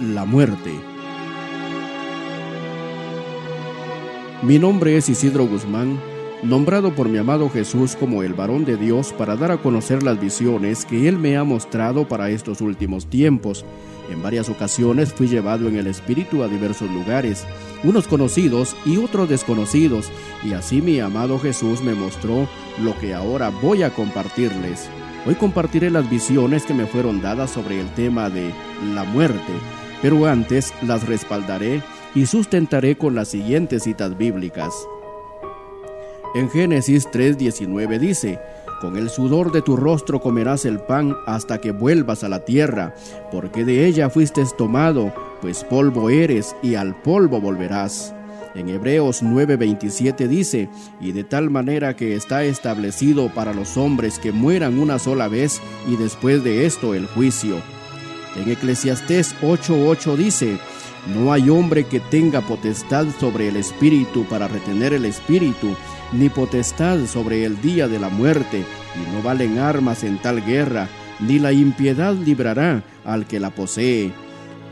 la muerte. Mi nombre es Isidro Guzmán, nombrado por mi amado Jesús como el varón de Dios para dar a conocer las visiones que Él me ha mostrado para estos últimos tiempos. En varias ocasiones fui llevado en el Espíritu a diversos lugares, unos conocidos y otros desconocidos, y así mi amado Jesús me mostró lo que ahora voy a compartirles. Hoy compartiré las visiones que me fueron dadas sobre el tema de la muerte, pero antes las respaldaré y sustentaré con las siguientes citas bíblicas. En Génesis 3:19 dice, Con el sudor de tu rostro comerás el pan hasta que vuelvas a la tierra, porque de ella fuiste tomado, pues polvo eres y al polvo volverás. En Hebreos 9:27 dice, y de tal manera que está establecido para los hombres que mueran una sola vez y después de esto el juicio. En Eclesiastés 8:8 dice, no hay hombre que tenga potestad sobre el espíritu para retener el espíritu, ni potestad sobre el día de la muerte, y no valen armas en tal guerra, ni la impiedad librará al que la posee.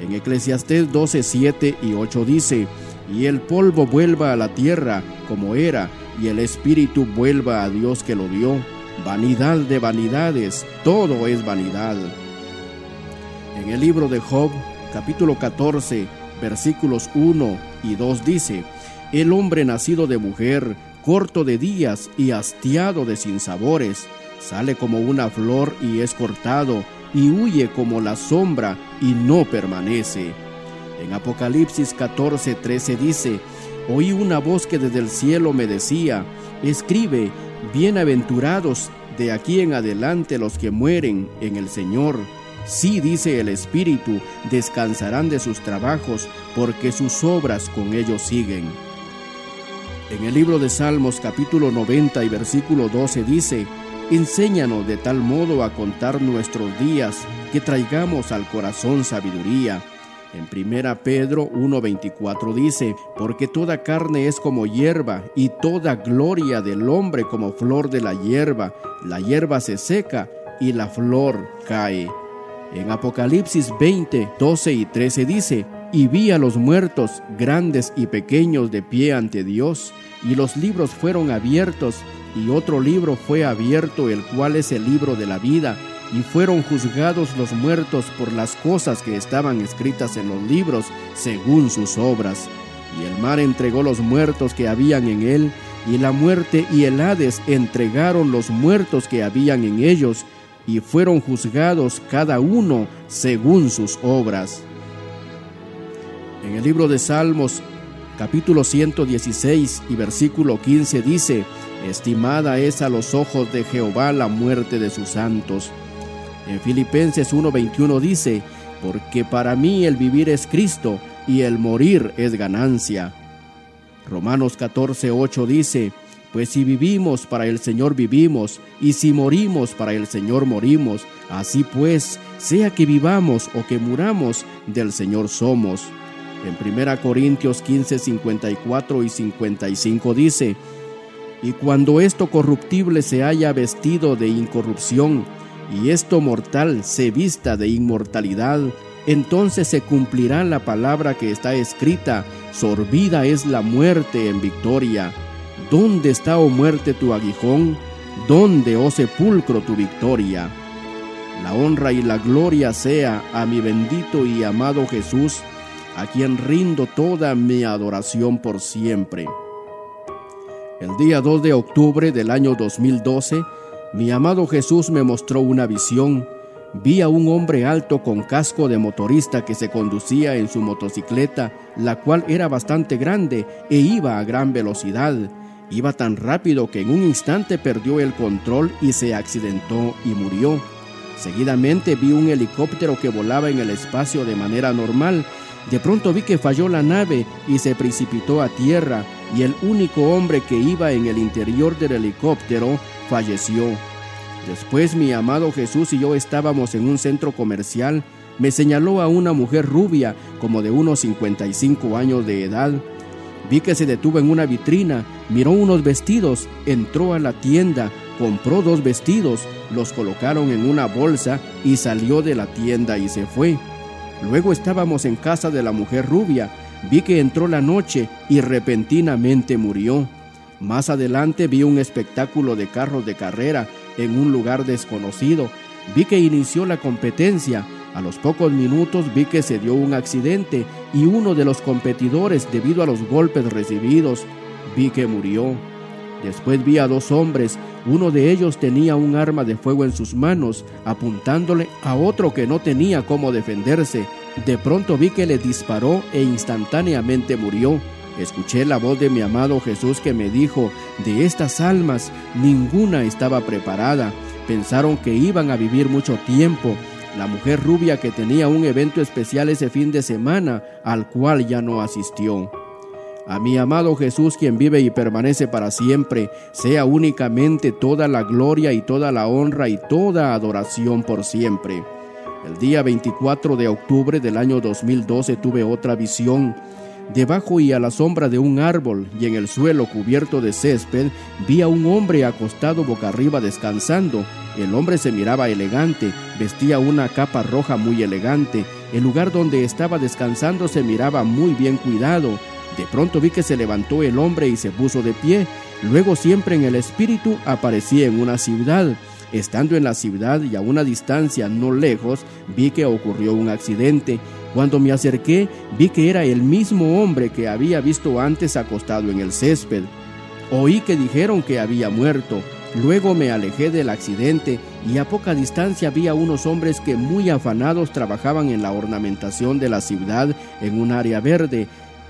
En Eclesiastés 12, 7 y 8 dice, y el polvo vuelva a la tierra como era, y el espíritu vuelva a Dios que lo dio. Vanidad de vanidades, todo es vanidad. En el libro de Job, capítulo 14, versículos 1 y 2 dice, El hombre nacido de mujer, corto de días y hastiado de sinsabores, sale como una flor y es cortado, y huye como la sombra y no permanece. En Apocalipsis 14, 13 dice, Oí una voz que desde el cielo me decía, Escribe, bienaventurados de aquí en adelante los que mueren en el Señor Sí, dice el Espíritu, descansarán de sus trabajos, porque sus obras con ellos siguen. En el libro de Salmos capítulo 90 y versículo 12 dice, Enséñanos de tal modo a contar nuestros días, que traigamos al corazón sabiduría. En 1 Pedro 1:24 dice, Porque toda carne es como hierba, y toda gloria del hombre como flor de la hierba. La hierba se seca y la flor cae. En Apocalipsis 20, 12 y 13 dice, y vi a los muertos, grandes y pequeños, de pie ante Dios, y los libros fueron abiertos, y otro libro fue abierto, el cual es el libro de la vida, y fueron juzgados los muertos por las cosas que estaban escritas en los libros, según sus obras. Y el mar entregó los muertos que habían en él, y la muerte y el Hades entregaron los muertos que habían en ellos, y fueron juzgados cada uno según sus obras. En el libro de Salmos, capítulo 116 y versículo 15 dice, Estimada es a los ojos de Jehová la muerte de sus santos. En Filipenses 1:21 dice, Porque para mí el vivir es Cristo y el morir es ganancia. Romanos 14:8 dice, pues si vivimos para el Señor vivimos, y si morimos para el Señor morimos. Así pues, sea que vivamos o que muramos, del Señor somos. En 1 Corintios 15, 54 y 55 dice, Y cuando esto corruptible se haya vestido de incorrupción, y esto mortal se vista de inmortalidad, entonces se cumplirá la palabra que está escrita, sorbida es la muerte en victoria. ¿Dónde está, oh muerte, tu aguijón? ¿Dónde, oh sepulcro, tu victoria? La honra y la gloria sea a mi bendito y amado Jesús, a quien rindo toda mi adoración por siempre. El día 2 de octubre del año 2012, mi amado Jesús me mostró una visión. Vi a un hombre alto con casco de motorista que se conducía en su motocicleta, la cual era bastante grande e iba a gran velocidad Iba tan rápido que en un instante perdió el control y se accidentó y murió. Seguidamente vi un helicóptero que volaba en el espacio de manera normal. De pronto vi que falló la nave y se precipitó a tierra y el único hombre que iba en el interior del helicóptero falleció. Después mi amado Jesús y yo estábamos en un centro comercial. Me señaló a una mujer rubia como de unos 55 años de edad Vi que se detuvo en una vitrina, miró unos vestidos, entró a la tienda, compró dos vestidos, los colocaron en una bolsa y salió de la tienda y se fue. Luego estábamos en casa de la mujer rubia, vi que entró la noche y repentinamente murió. Más adelante vi un espectáculo de carros de carrera en un lugar desconocido. Vi que inició la competencia. A los pocos minutos vi que se dio un accidente y uno de los competidores, debido a los golpes recibidos, vi que murió. Después vi a dos hombres, uno de ellos tenía un arma de fuego en sus manos, apuntándole a otro que no tenía cómo defenderse. De pronto vi que le disparó e instantáneamente murió. Escuché la voz de mi amado Jesús que me dijo, de estas almas ninguna estaba preparada. Pensaron que iban a vivir mucho tiempo. La mujer rubia que tenía un evento especial ese fin de semana, al cual ya no asistió. A mi amado Jesús, quien vive y permanece para siempre, sea únicamente toda la gloria y toda la honra y toda adoración por siempre. El día 24 de octubre del año 2012 tuve otra visión. Debajo y a la sombra de un árbol y en el suelo cubierto de césped vi a un hombre acostado boca arriba descansando. El hombre se miraba elegante, vestía una capa roja muy elegante. El lugar donde estaba descansando se miraba muy bien cuidado. De pronto vi que se levantó el hombre y se puso de pie. Luego siempre en el espíritu aparecía en una ciudad. Estando en la ciudad y a una distancia no lejos, vi que ocurrió un accidente. Cuando me acerqué, vi que era el mismo hombre que había visto antes acostado en el césped. Oí que dijeron que había muerto. Luego me alejé del accidente y a poca distancia vi a unos hombres que muy afanados trabajaban en la ornamentación de la ciudad en un área verde.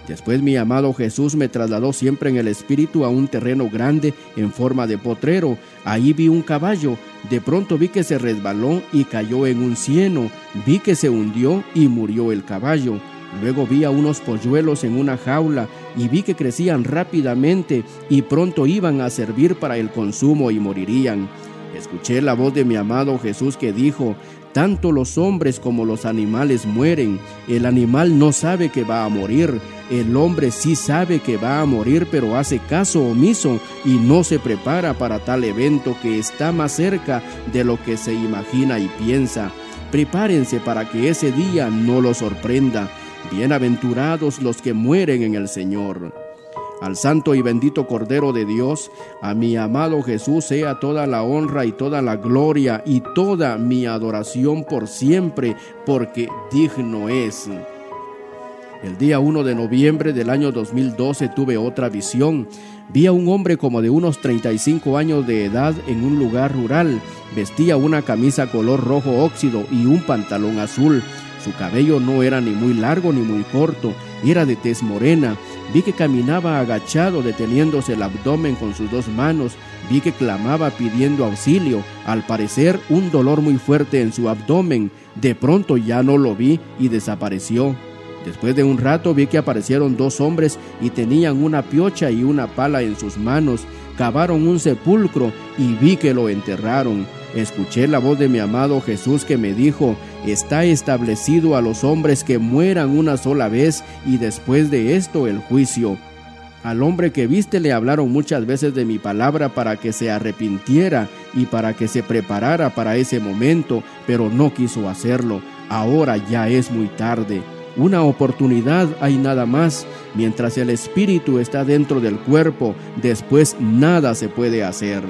Después mi amado Jesús me trasladó siempre en el espíritu a un terreno grande en forma de potrero. Ahí vi un caballo. De pronto vi que se resbaló y cayó en un cieno. Vi que se hundió y murió el caballo. Luego vi a unos polluelos en una jaula y vi que crecían rápidamente y pronto iban a servir para el consumo y morirían. Escuché la voz de mi amado Jesús que dijo, tanto los hombres como los animales mueren. El animal no sabe que va a morir. El hombre sí sabe que va a morir, pero hace caso omiso y no se prepara para tal evento que está más cerca de lo que se imagina y piensa. Prepárense para que ese día no lo sorprenda. Bienaventurados los que mueren en el Señor. Al santo y bendito Cordero de Dios, a mi amado Jesús sea toda la honra y toda la gloria y toda mi adoración por siempre, porque digno es. El día 1 de noviembre del año 2012 tuve otra visión. Vi a un hombre como de unos 35 años de edad en un lugar rural. Vestía una camisa color rojo óxido y un pantalón azul. Su cabello no era ni muy largo ni muy corto, era de tez morena. Vi que caminaba agachado deteniéndose el abdomen con sus dos manos. Vi que clamaba pidiendo auxilio. Al parecer un dolor muy fuerte en su abdomen. De pronto ya no lo vi y desapareció. Después de un rato vi que aparecieron dos hombres y tenían una piocha y una pala en sus manos. Cavaron un sepulcro y vi que lo enterraron. Escuché la voz de mi amado Jesús que me dijo, está establecido a los hombres que mueran una sola vez y después de esto el juicio. Al hombre que viste le hablaron muchas veces de mi palabra para que se arrepintiera y para que se preparara para ese momento, pero no quiso hacerlo. Ahora ya es muy tarde. Una oportunidad hay nada más. Mientras el espíritu está dentro del cuerpo, después nada se puede hacer.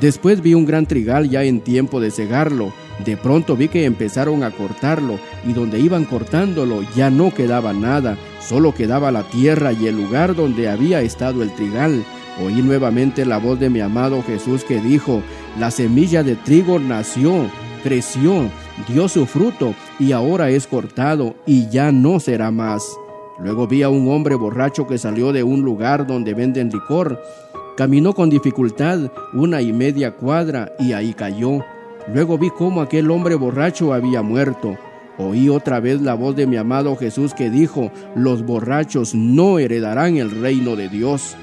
Después vi un gran trigal ya en tiempo de cegarlo. De pronto vi que empezaron a cortarlo y donde iban cortándolo ya no quedaba nada, solo quedaba la tierra y el lugar donde había estado el trigal. Oí nuevamente la voz de mi amado Jesús que dijo, la semilla de trigo nació, creció, dio su fruto y ahora es cortado y ya no será más. Luego vi a un hombre borracho que salió de un lugar donde venden licor Caminó con dificultad una y media cuadra y ahí cayó. Luego vi cómo aquel hombre borracho había muerto. Oí otra vez la voz de mi amado Jesús que dijo, los borrachos no heredarán el reino de Dios.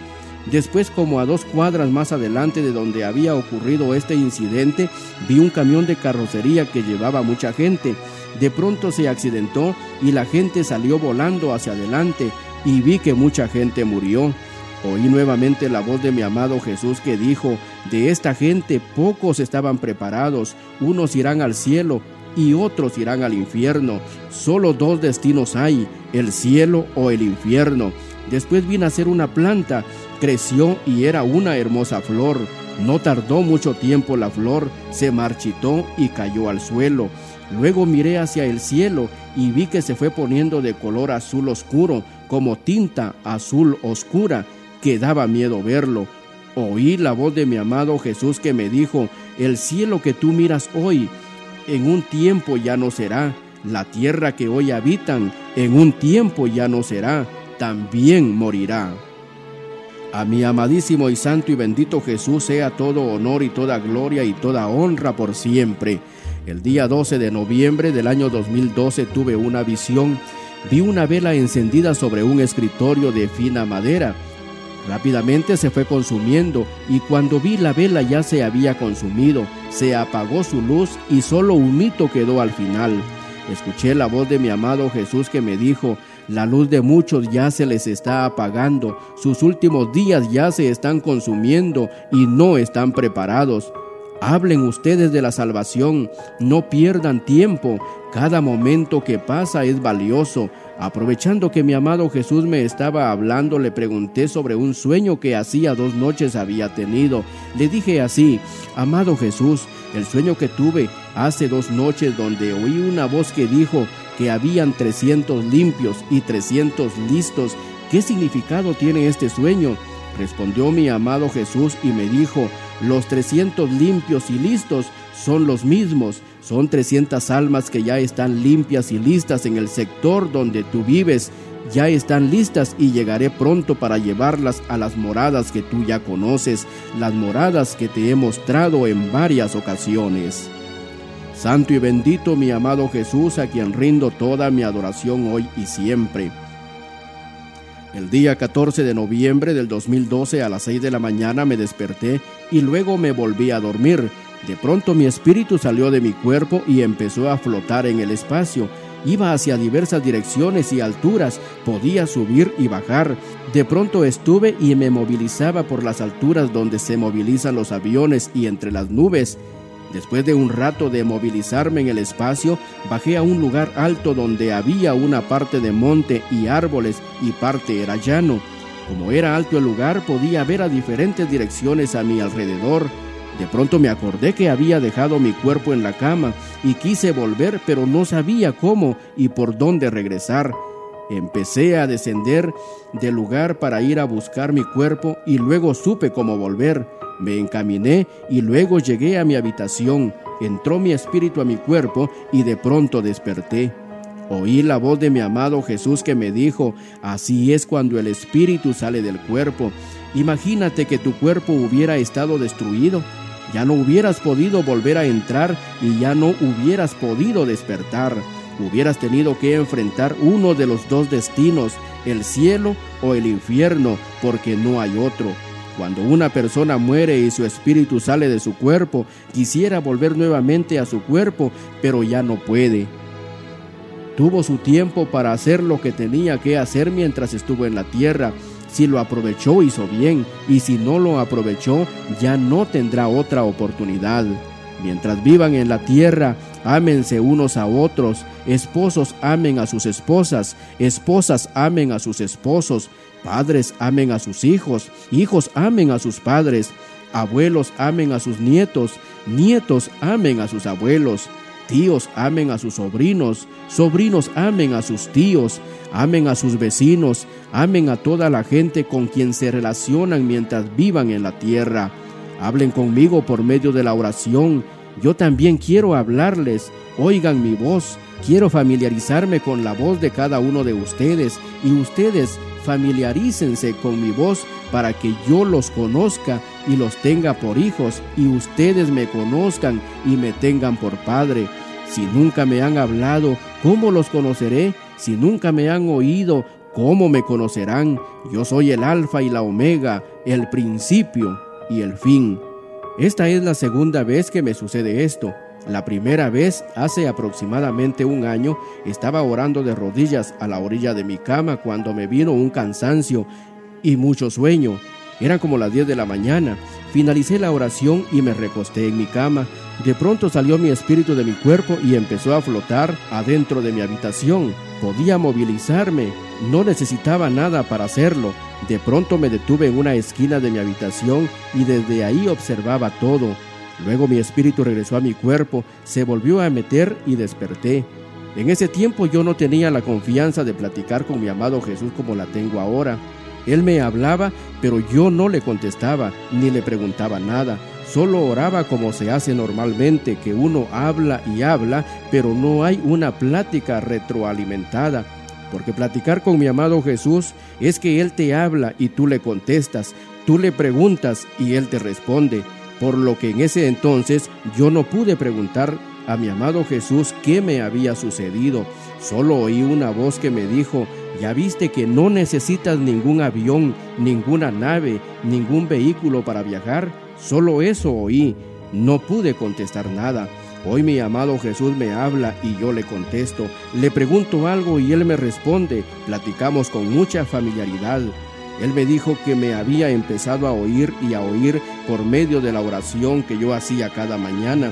Después, como a dos cuadras más adelante de donde había ocurrido este incidente, vi un camión de carrocería que llevaba mucha gente. De pronto se accidentó y la gente salió volando hacia adelante y vi que mucha gente murió. Oí nuevamente la voz de mi amado Jesús que dijo, de esta gente pocos estaban preparados, unos irán al cielo y otros irán al infierno. Solo dos destinos hay, el cielo o el infierno. Después vino a ser una planta, creció y era una hermosa flor. No tardó mucho tiempo la flor, se marchitó y cayó al suelo. Luego miré hacia el cielo y vi que se fue poniendo de color azul oscuro, como tinta azul oscura, que daba miedo verlo. Oí la voz de mi amado Jesús que me dijo, el cielo que tú miras hoy, en un tiempo ya no será, la tierra que hoy habitan, en un tiempo ya no será, también morirá. A mi amadísimo y santo y bendito Jesús sea todo honor y toda gloria y toda honra por siempre. El día 12 de noviembre del año 2012 tuve una visión. Vi una vela encendida sobre un escritorio de fina madera. Rápidamente se fue consumiendo y cuando vi la vela ya se había consumido, se apagó su luz y solo un mito quedó al final. Escuché la voz de mi amado Jesús que me dijo, la luz de muchos ya se les está apagando, sus últimos días ya se están consumiendo y no están preparados. Hablen ustedes de la salvación, no pierdan tiempo, cada momento que pasa es valioso. Aprovechando que mi amado Jesús me estaba hablando, le pregunté sobre un sueño que hacía dos noches había tenido. Le dije así, amado Jesús, el sueño que tuve hace dos noches donde oí una voz que dijo que habían 300 limpios y 300 listos. ¿Qué significado tiene este sueño? Respondió mi amado Jesús y me dijo, los 300 limpios y listos son los mismos, son 300 almas que ya están limpias y listas en el sector donde tú vives, ya están listas y llegaré pronto para llevarlas a las moradas que tú ya conoces, las moradas que te he mostrado en varias ocasiones. Santo y bendito mi amado Jesús, a quien rindo toda mi adoración hoy y siempre. El día 14 de noviembre del 2012 a las 6 de la mañana me desperté y luego me volví a dormir. De pronto mi espíritu salió de mi cuerpo y empezó a flotar en el espacio. Iba hacia diversas direcciones y alturas, podía subir y bajar. De pronto estuve y me movilizaba por las alturas donde se movilizan los aviones y entre las nubes. Después de un rato de movilizarme en el espacio, bajé a un lugar alto donde había una parte de monte y árboles y parte era llano. Como era alto el lugar, podía ver a diferentes direcciones a mi alrededor. De pronto me acordé que había dejado mi cuerpo en la cama y quise volver, pero no sabía cómo y por dónde regresar. Empecé a descender del lugar para ir a buscar mi cuerpo y luego supe cómo volver. Me encaminé y luego llegué a mi habitación. Entró mi espíritu a mi cuerpo y de pronto desperté. Oí la voz de mi amado Jesús que me dijo, así es cuando el espíritu sale del cuerpo. Imagínate que tu cuerpo hubiera estado destruido. Ya no hubieras podido volver a entrar y ya no hubieras podido despertar. Hubieras tenido que enfrentar uno de los dos destinos, el cielo o el infierno, porque no hay otro. Cuando una persona muere y su espíritu sale de su cuerpo, quisiera volver nuevamente a su cuerpo, pero ya no puede. Tuvo su tiempo para hacer lo que tenía que hacer mientras estuvo en la tierra. Si lo aprovechó, hizo bien, y si no lo aprovechó, ya no tendrá otra oportunidad. Mientras vivan en la tierra, ámense unos a otros, esposos amen a sus esposas, esposas amen a sus esposos, Padres amen a sus hijos, hijos amen a sus padres, abuelos amen a sus nietos, nietos amen a sus abuelos, tíos amen a sus sobrinos, sobrinos amen a sus tíos, amen a sus vecinos, amen a toda la gente con quien se relacionan mientras vivan en la tierra. Hablen conmigo por medio de la oración. Yo también quiero hablarles. Oigan mi voz. Quiero familiarizarme con la voz de cada uno de ustedes y ustedes familiarícense con mi voz para que yo los conozca y los tenga por hijos y ustedes me conozcan y me tengan por padre. Si nunca me han hablado, ¿cómo los conoceré? Si nunca me han oído, ¿cómo me conocerán? Yo soy el alfa y la omega, el principio y el fin. Esta es la segunda vez que me sucede esto. La primera vez, hace aproximadamente un año, estaba orando de rodillas a la orilla de mi cama cuando me vino un cansancio y mucho sueño. Era como las 10 de la mañana. Finalicé la oración y me recosté en mi cama. De pronto salió mi espíritu de mi cuerpo y empezó a flotar adentro de mi habitación. Podía movilizarme, no necesitaba nada para hacerlo. De pronto me detuve en una esquina de mi habitación y desde ahí observaba todo. Luego mi espíritu regresó a mi cuerpo, se volvió a meter y desperté. En ese tiempo yo no tenía la confianza de platicar con mi amado Jesús como la tengo ahora. Él me hablaba, pero yo no le contestaba ni le preguntaba nada. Solo oraba como se hace normalmente, que uno habla y habla, pero no hay una plática retroalimentada. Porque platicar con mi amado Jesús es que Él te habla y tú le contestas, tú le preguntas y Él te responde. Por lo que en ese entonces yo no pude preguntar a mi amado Jesús qué me había sucedido. Solo oí una voz que me dijo, ya viste que no necesitas ningún avión, ninguna nave, ningún vehículo para viajar. Solo eso oí, no pude contestar nada. Hoy mi amado Jesús me habla y yo le contesto. Le pregunto algo y él me responde. Platicamos con mucha familiaridad. Él me dijo que me había empezado a oír y a oír por medio de la oración que yo hacía cada mañana.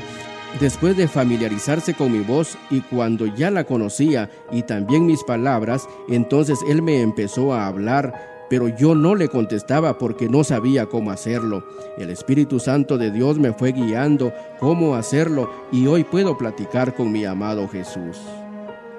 Después de familiarizarse con mi voz y cuando ya la conocía y también mis palabras, entonces él me empezó a hablar pero yo no le contestaba porque no sabía cómo hacerlo. El Espíritu Santo de Dios me fue guiando cómo hacerlo y hoy puedo platicar con mi amado Jesús.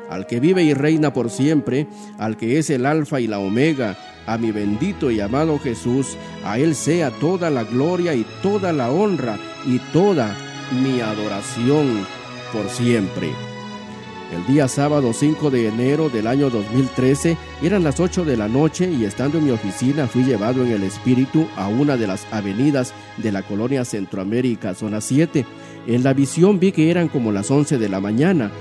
Al que vive y reina por siempre, al que es el alfa y la omega, a mi bendito y amado Jesús, a Él sea toda la gloria y toda la honra y toda mi adoración por siempre. El día sábado 5 de enero del año 2013 eran las 8 de la noche y estando en mi oficina fui llevado en el espíritu a una de las avenidas de la colonia Centroamérica, zona 7. En la visión vi que eran como las 11 de la mañana.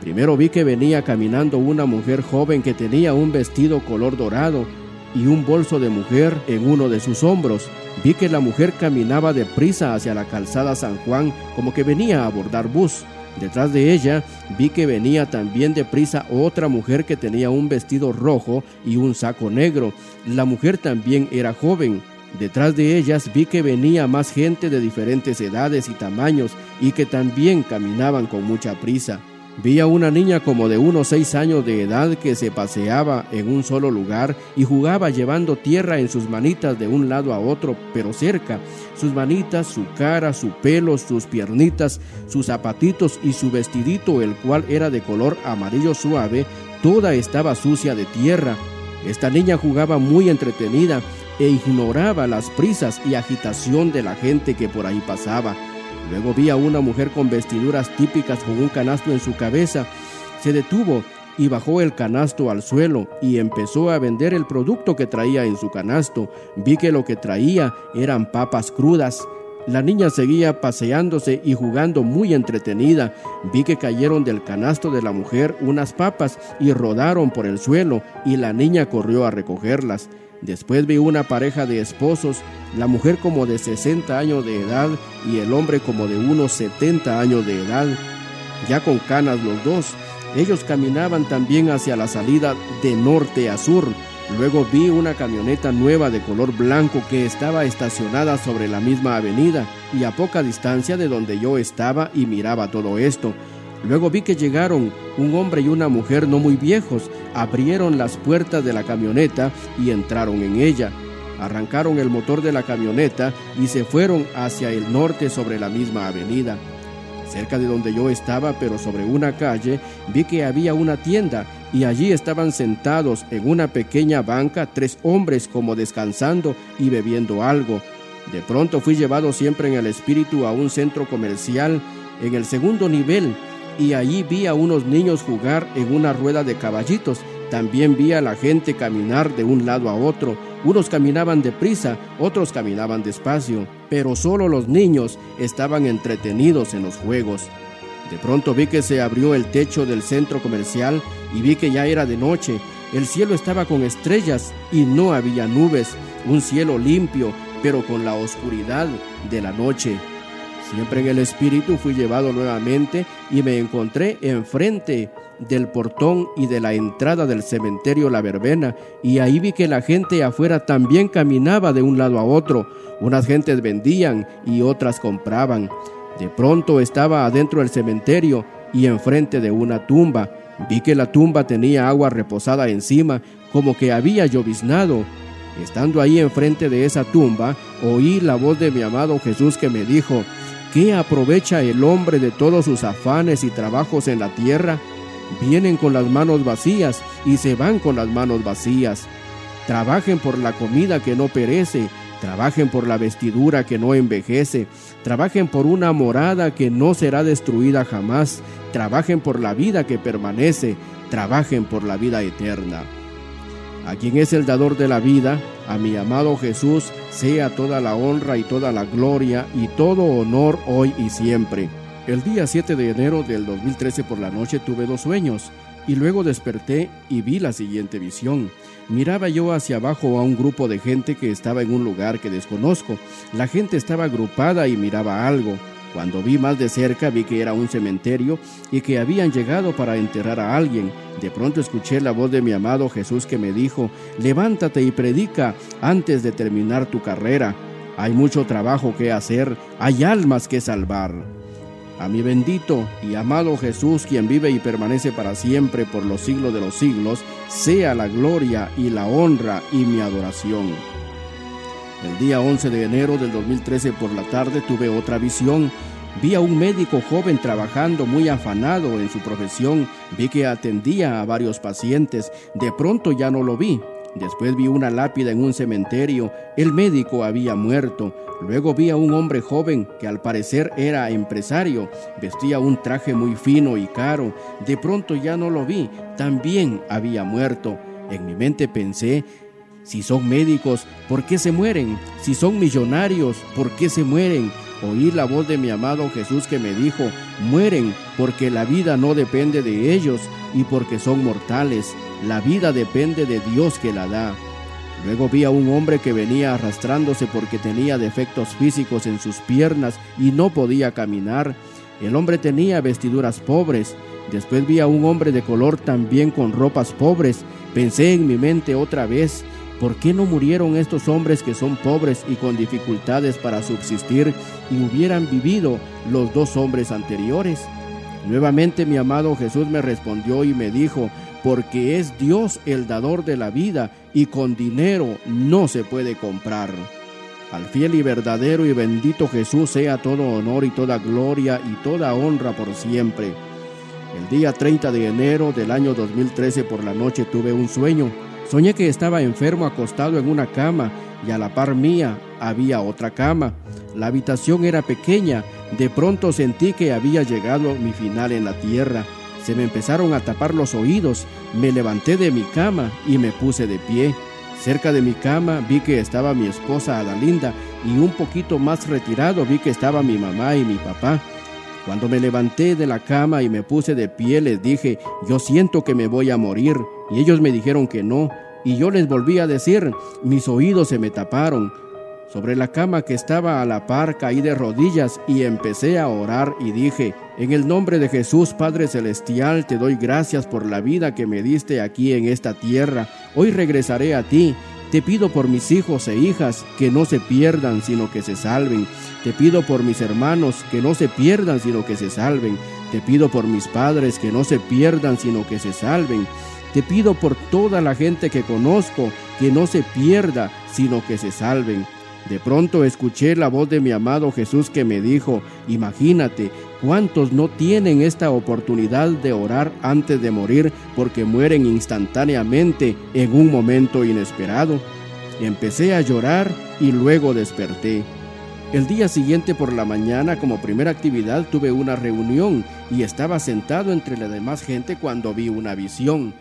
Primero vi que venía caminando una mujer joven que tenía un vestido color dorado y un bolso de mujer en uno de sus hombros. Vi que la mujer caminaba deprisa hacia la calzada San Juan como que venía a abordar bus. Detrás de ella vi que venía también deprisa otra mujer que tenía un vestido rojo y un saco negro. La mujer también era joven. Detrás de ellas vi que venía más gente de diferentes edades y tamaños y que también caminaban con mucha prisa. Vi a una niña como de unos seis años de edad que se paseaba en un solo lugar y jugaba llevando tierra en sus manitas de un lado a otro, pero cerca. Sus manitas, su cara, su pelo, sus piernitas, sus zapatitos y su vestidito, el cual era de color amarillo suave, toda estaba sucia de tierra. Esta niña jugaba muy entretenida e ignoraba las prisas y agitación de la gente que por ahí pasaba. Luego vi a una mujer con vestiduras típicas con un canasto en su cabeza. Se detuvo y bajó el canasto al suelo y empezó a vender el producto que traía en su canasto. Vi que lo que traía eran papas crudas. La niña seguía paseándose y jugando muy entretenida. Vi que cayeron del canasto de la mujer unas papas y rodaron por el suelo y la niña corrió a recogerlas. Después vi una pareja de esposos, la mujer como de 60 años de edad y el hombre como de unos 70 años de edad, ya con canas los dos. Ellos caminaban también hacia la salida de norte a sur. Luego vi una camioneta nueva de color blanco que estaba estacionada sobre la misma avenida y a poca distancia de donde yo estaba y miraba todo esto. Luego vi que llegaron un hombre y una mujer no muy viejos, abrieron las puertas de la camioneta y entraron en ella. Arrancaron el motor de la camioneta y se fueron hacia el norte sobre la misma avenida. Cerca de donde yo estaba, pero sobre una calle, vi que había una tienda y allí estaban sentados en una pequeña banca tres hombres como descansando y bebiendo algo. De pronto fui llevado siempre en el espíritu a un centro comercial en el segundo nivel y allí vi a unos niños jugar en una rueda de caballitos. También vi a la gente caminar de un lado a otro. Unos caminaban deprisa, otros caminaban despacio, pero solo los niños estaban entretenidos en los juegos. De pronto vi que se abrió el techo del centro comercial y vi que ya era de noche. El cielo estaba con estrellas y no había nubes, un cielo limpio, pero con la oscuridad de la noche. Siempre en el espíritu fui llevado nuevamente y me encontré enfrente del portón y de la entrada del cementerio La Verbena, y ahí vi que la gente afuera también caminaba de un lado a otro. Unas gentes vendían y otras compraban. De pronto estaba adentro del cementerio y enfrente de una tumba. Vi que la tumba tenía agua reposada encima, como que había lloviznado. Estando ahí enfrente de esa tumba, oí la voz de mi amado Jesús que me dijo, ¿qué aprovecha el hombre de todos sus afanes y trabajos en la tierra? Vienen con las manos vacías y se van con las manos vacías. Trabajen por la comida que no perece, trabajen por la vestidura que no envejece, trabajen por una morada que no será destruida jamás, trabajen por la vida que permanece, trabajen por la vida eterna. A quien es el dador de la vida, a mi amado Jesús, sea toda la honra y toda la gloria y todo honor hoy y siempre. El día 7 de enero del 2013 por la noche tuve dos sueños y luego desperté y vi la siguiente visión. Miraba yo hacia abajo a un grupo de gente que estaba en un lugar que desconozco. La gente estaba agrupada y miraba algo. Cuando vi más de cerca vi que era un cementerio y que habían llegado para enterrar a alguien. De pronto escuché la voz de mi amado Jesús que me dijo, levántate y predica antes de terminar tu carrera. Hay mucho trabajo que hacer, hay almas que salvar. A mi bendito y amado Jesús, quien vive y permanece para siempre por los siglos de los siglos, sea la gloria y la honra y mi adoración. El día 11 de enero del 2013 por la tarde tuve otra visión. Vi a un médico joven trabajando muy afanado en su profesión. Vi que atendía a varios pacientes. De pronto ya no lo vi. Después vi una lápida en un cementerio. El médico había muerto. Luego vi a un hombre joven que al parecer era empresario. Vestía un traje muy fino y caro. De pronto ya no lo vi. También había muerto. En mi mente pensé, si son médicos, ¿por qué se mueren? Si son millonarios, ¿por qué se mueren? Oí la voz de mi amado Jesús que me dijo, mueren porque la vida no depende de ellos y porque son mortales. La vida depende de Dios que la da. Luego vi a un hombre que venía arrastrándose porque tenía defectos físicos en sus piernas y no podía caminar. El hombre tenía vestiduras pobres. Después vi a un hombre de color también con ropas pobres. Pensé en mi mente otra vez, ¿Por qué no murieron estos hombres que son pobres y con dificultades para subsistir y hubieran vivido los dos hombres anteriores? Nuevamente mi amado Jesús me respondió y me dijo, porque es Dios el dador de la vida y con dinero no se puede comprar. Al fiel y verdadero y bendito Jesús sea todo honor y toda gloria y toda honra por siempre. El día 30 de enero del año 2013 por la noche tuve un sueño Soñé que estaba enfermo acostado en una cama y a la par mía había otra cama. La habitación era pequeña. De pronto sentí que había llegado mi final en la tierra. Se me empezaron a tapar los oídos. Me levanté de mi cama y me puse de pie. Cerca de mi cama vi que estaba mi esposa Adalinda y un poquito más retirado vi que estaba mi mamá y mi papá. Cuando me levanté de la cama y me puse de pie, les dije, yo siento que me voy a morir. Y ellos me dijeron que no. Y yo les volví a decir, mis oídos se me taparon. Sobre la cama que estaba a la par caí de rodillas y empecé a orar y dije, en el nombre de Jesús Padre Celestial te doy gracias por la vida que me diste aquí en esta tierra. Hoy regresaré a ti te pido por mis hijos e hijas que no se pierdan, sino que se salven. Te pido por mis hermanos que no se pierdan, sino que se salven. Te pido por mis padres que no se pierdan, sino que se salven. Te pido por toda la gente que conozco que no se pierda, sino que se salven. De pronto escuché la voz de mi amado Jesús que me dijo, imagínate, ¿cuántos no tienen esta oportunidad de orar antes de morir porque mueren instantáneamente en un momento inesperado? Empecé a llorar y luego desperté. El día siguiente por la mañana como primera actividad tuve una reunión y estaba sentado entre la demás gente cuando vi una visión.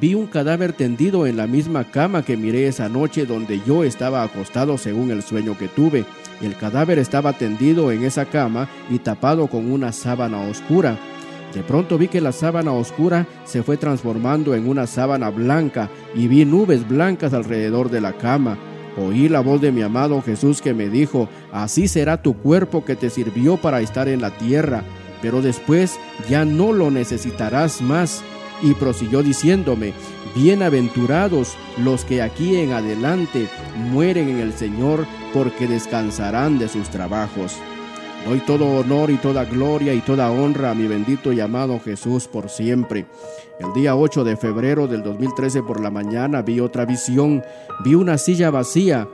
Vi un cadáver tendido en la misma cama que miré esa noche donde yo estaba acostado según el sueño que tuve. El cadáver estaba tendido en esa cama y tapado con una sábana oscura. De pronto vi que la sábana oscura se fue transformando en una sábana blanca y vi nubes blancas alrededor de la cama. Oí la voz de mi amado Jesús que me dijo, así será tu cuerpo que te sirvió para estar en la tierra, pero después ya no lo necesitarás más y prosiguió diciéndome, Bienaventurados los que aquí en adelante mueren en el Señor, porque descansarán de sus trabajos. Doy todo honor y toda gloria y toda honra a mi bendito y amado Jesús por siempre. El día 8 de febrero del 2013 por la mañana vi otra visión. Vi una silla vacía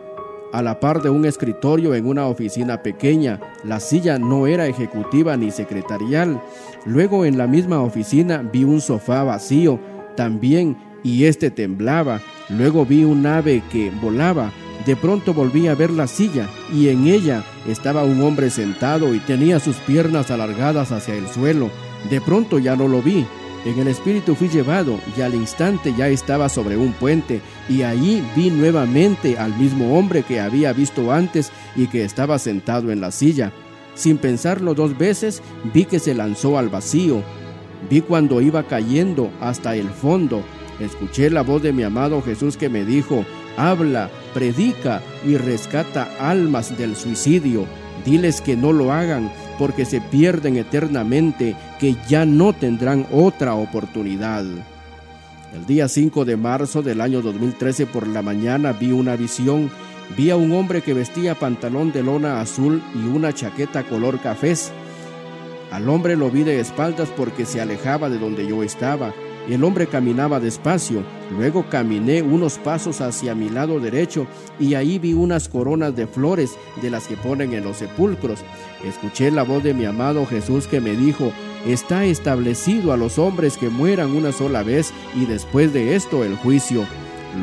a la par de un escritorio en una oficina pequeña. La silla no era ejecutiva ni secretarial. Luego en la misma oficina vi un sofá vacío también y este temblaba. Luego vi un ave que volaba. De pronto volví a ver la silla y en ella estaba un hombre sentado y tenía sus piernas alargadas hacia el suelo. De pronto ya no lo vi. En el espíritu fui llevado y al instante ya estaba sobre un puente y allí vi nuevamente al mismo hombre que había visto antes y que estaba sentado en la silla. Sin pensarlo dos veces, vi que se lanzó al vacío. Vi cuando iba cayendo hasta el fondo. Escuché la voz de mi amado Jesús que me dijo, habla, predica y rescata almas del suicidio. Diles que no lo hagan porque se pierden eternamente, que ya no tendrán otra oportunidad. El día 5 de marzo del año 2013 por la mañana vi una visión. Vi a un hombre que vestía pantalón de lona azul y una chaqueta color cafés. Al hombre lo vi de espaldas porque se alejaba de donde yo estaba. El hombre caminaba despacio, luego caminé unos pasos hacia mi lado derecho y ahí vi unas coronas de flores de las que ponen en los sepulcros. Escuché la voz de mi amado Jesús que me dijo, está establecido a los hombres que mueran una sola vez y después de esto el juicio.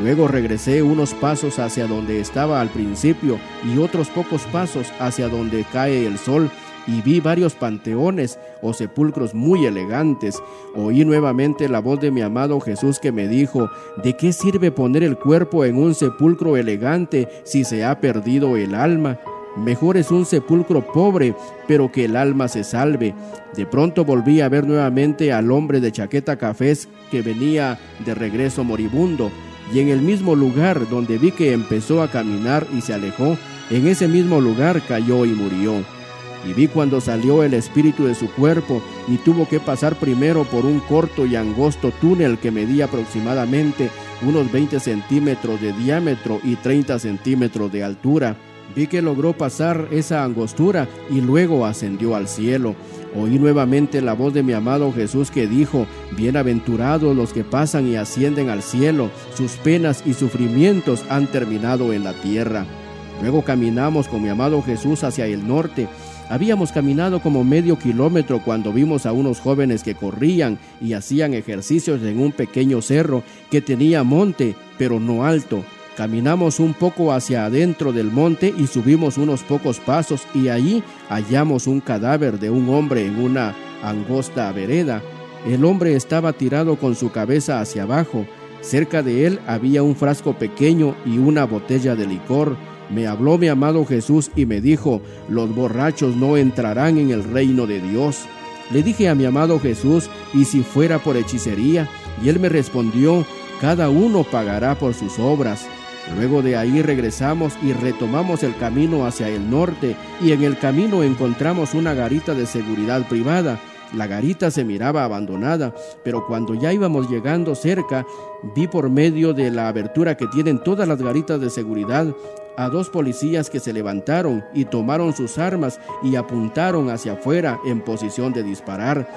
Luego regresé unos pasos hacia donde estaba al principio y otros pocos pasos hacia donde cae el sol y vi varios panteones o sepulcros muy elegantes. Oí nuevamente la voz de mi amado Jesús que me dijo, ¿de qué sirve poner el cuerpo en un sepulcro elegante si se ha perdido el alma? Mejor es un sepulcro pobre, pero que el alma se salve. De pronto volví a ver nuevamente al hombre de chaqueta cafés que venía de regreso moribundo, y en el mismo lugar donde vi que empezó a caminar y se alejó, en ese mismo lugar cayó y murió y vi cuando salió el espíritu de su cuerpo y tuvo que pasar primero por un corto y angosto túnel que medía aproximadamente unos 20 centímetros de diámetro y 30 centímetros de altura. Vi que logró pasar esa angostura y luego ascendió al cielo. Oí nuevamente la voz de mi amado Jesús que dijo, Bienaventurados los que pasan y ascienden al cielo, sus penas y sufrimientos han terminado en la tierra. Luego caminamos con mi amado Jesús hacia el norte Habíamos caminado como medio kilómetro cuando vimos a unos jóvenes que corrían y hacían ejercicios en un pequeño cerro que tenía monte, pero no alto. Caminamos un poco hacia adentro del monte y subimos unos pocos pasos y allí hallamos un cadáver de un hombre en una angosta vereda. El hombre estaba tirado con su cabeza hacia abajo. Cerca de él había un frasco pequeño y una botella de licor. Me habló mi amado Jesús y me dijo, los borrachos no entrarán en el reino de Dios. Le dije a mi amado Jesús, ¿y si fuera por hechicería? Y él me respondió, cada uno pagará por sus obras. Luego de ahí regresamos y retomamos el camino hacia el norte y en el camino encontramos una garita de seguridad privada. La garita se miraba abandonada, pero cuando ya íbamos llegando cerca, vi por medio de la abertura que tienen todas las garitas de seguridad a dos policías que se levantaron y tomaron sus armas y apuntaron hacia afuera en posición de disparar.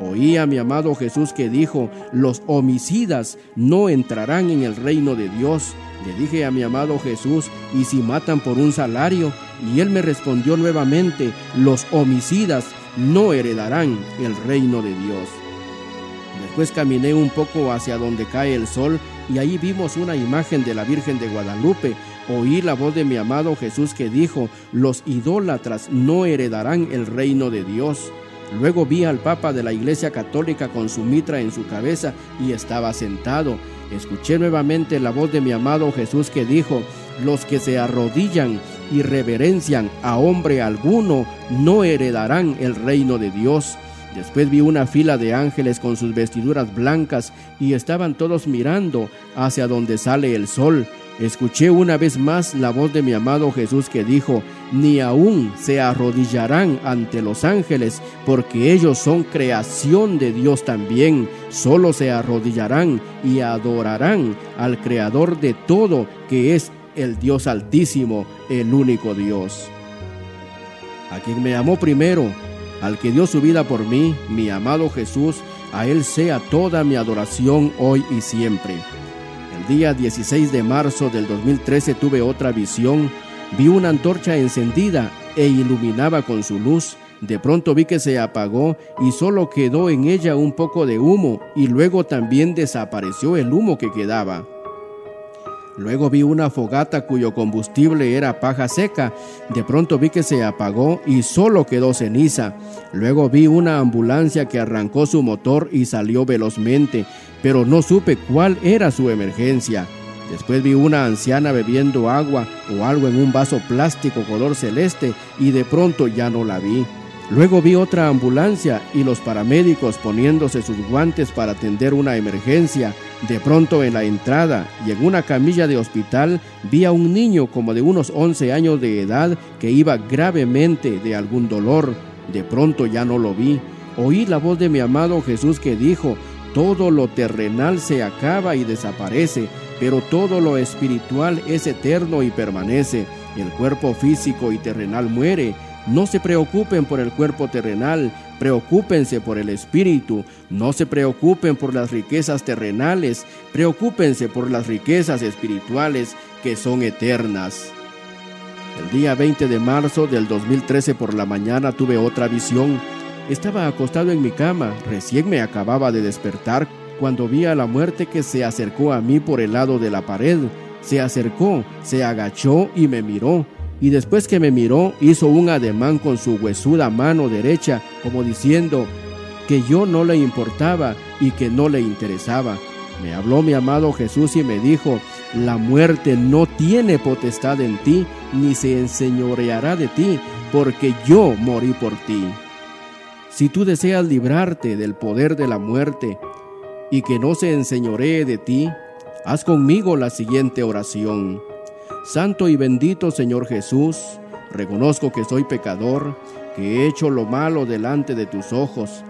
Oí a mi amado Jesús que dijo, los homicidas no entrarán en el reino de Dios. Le dije a mi amado Jesús, ¿y si matan por un salario? Y él me respondió nuevamente, los homicidas no heredarán el reino de Dios. Después caminé un poco hacia donde cae el sol y ahí vimos una imagen de la Virgen de Guadalupe Oí la voz de mi amado Jesús que dijo, los idólatras no heredarán el reino de Dios. Luego vi al Papa de la Iglesia Católica con su mitra en su cabeza y estaba sentado. Escuché nuevamente la voz de mi amado Jesús que dijo, los que se arrodillan y reverencian a hombre alguno no heredarán el reino de Dios. Después vi una fila de ángeles con sus vestiduras blancas y estaban todos mirando hacia donde sale el sol Escuché una vez más la voz de mi amado Jesús que dijo, ni aún se arrodillarán ante los ángeles, porque ellos son creación de Dios también, solo se arrodillarán y adorarán al Creador de todo, que es el Dios altísimo, el único Dios. a quien me amó primero, al que dio su vida por mí, mi amado Jesús, a Él sea toda mi adoración hoy y siempre. El día 16 de marzo del 2013 tuve otra visión, vi una antorcha encendida e iluminaba con su luz. De pronto vi que se apagó y solo quedó en ella un poco de humo y luego también desapareció el humo que quedaba. Luego vi una fogata cuyo combustible era paja seca. De pronto vi que se apagó y solo quedó ceniza. Luego vi una ambulancia que arrancó su motor y salió velozmente, pero no supe cuál era su emergencia. Después vi una anciana bebiendo agua o algo en un vaso plástico color celeste y de pronto ya no la vi. Luego vi otra ambulancia y los paramédicos poniéndose sus guantes para atender una emergencia. De pronto en la entrada y en una camilla de hospital vi a un niño como de unos 11 años de edad que iba gravemente de algún dolor. De pronto ya no lo vi. Oí la voz de mi amado Jesús que dijo, todo lo terrenal se acaba y desaparece, pero todo lo espiritual es eterno y permanece. El cuerpo físico y terrenal muere, no se preocupen por el cuerpo terrenal, preocúpense por el espíritu. No se preocupen por las riquezas terrenales, preocúpense por las riquezas espirituales que son eternas. El día 20 de marzo del 2013 por la mañana tuve otra visión. Estaba acostado en mi cama, recién me acababa de despertar cuando vi a la muerte que se acercó a mí por el lado de la pared. Se acercó, se agachó y me miró y después que me miró hizo un ademán con su huesuda mano derecha, como diciendo que yo no le importaba y que no le interesaba. Me habló mi amado Jesús y me dijo, la muerte no tiene potestad en ti, ni se enseñoreará de ti, porque yo morí por ti. Si tú deseas librarte del poder de la muerte y que no se enseñoree de ti, haz conmigo la siguiente oración. Santo y bendito Señor Jesús, reconozco que soy pecador, que he hecho lo malo delante de tus ojos.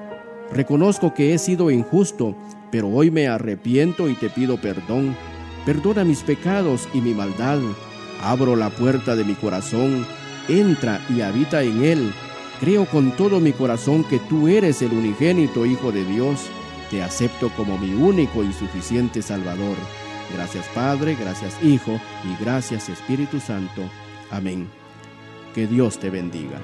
Reconozco que he sido injusto, pero hoy me arrepiento y te pido perdón. Perdona mis pecados y mi maldad. Abro la puerta de mi corazón, entra y habita en él. Creo con todo mi corazón que tú eres el unigénito Hijo de Dios. Te acepto como mi único y suficiente Salvador. Gracias Padre, gracias Hijo y gracias Espíritu Santo. Amén. Que Dios te bendiga.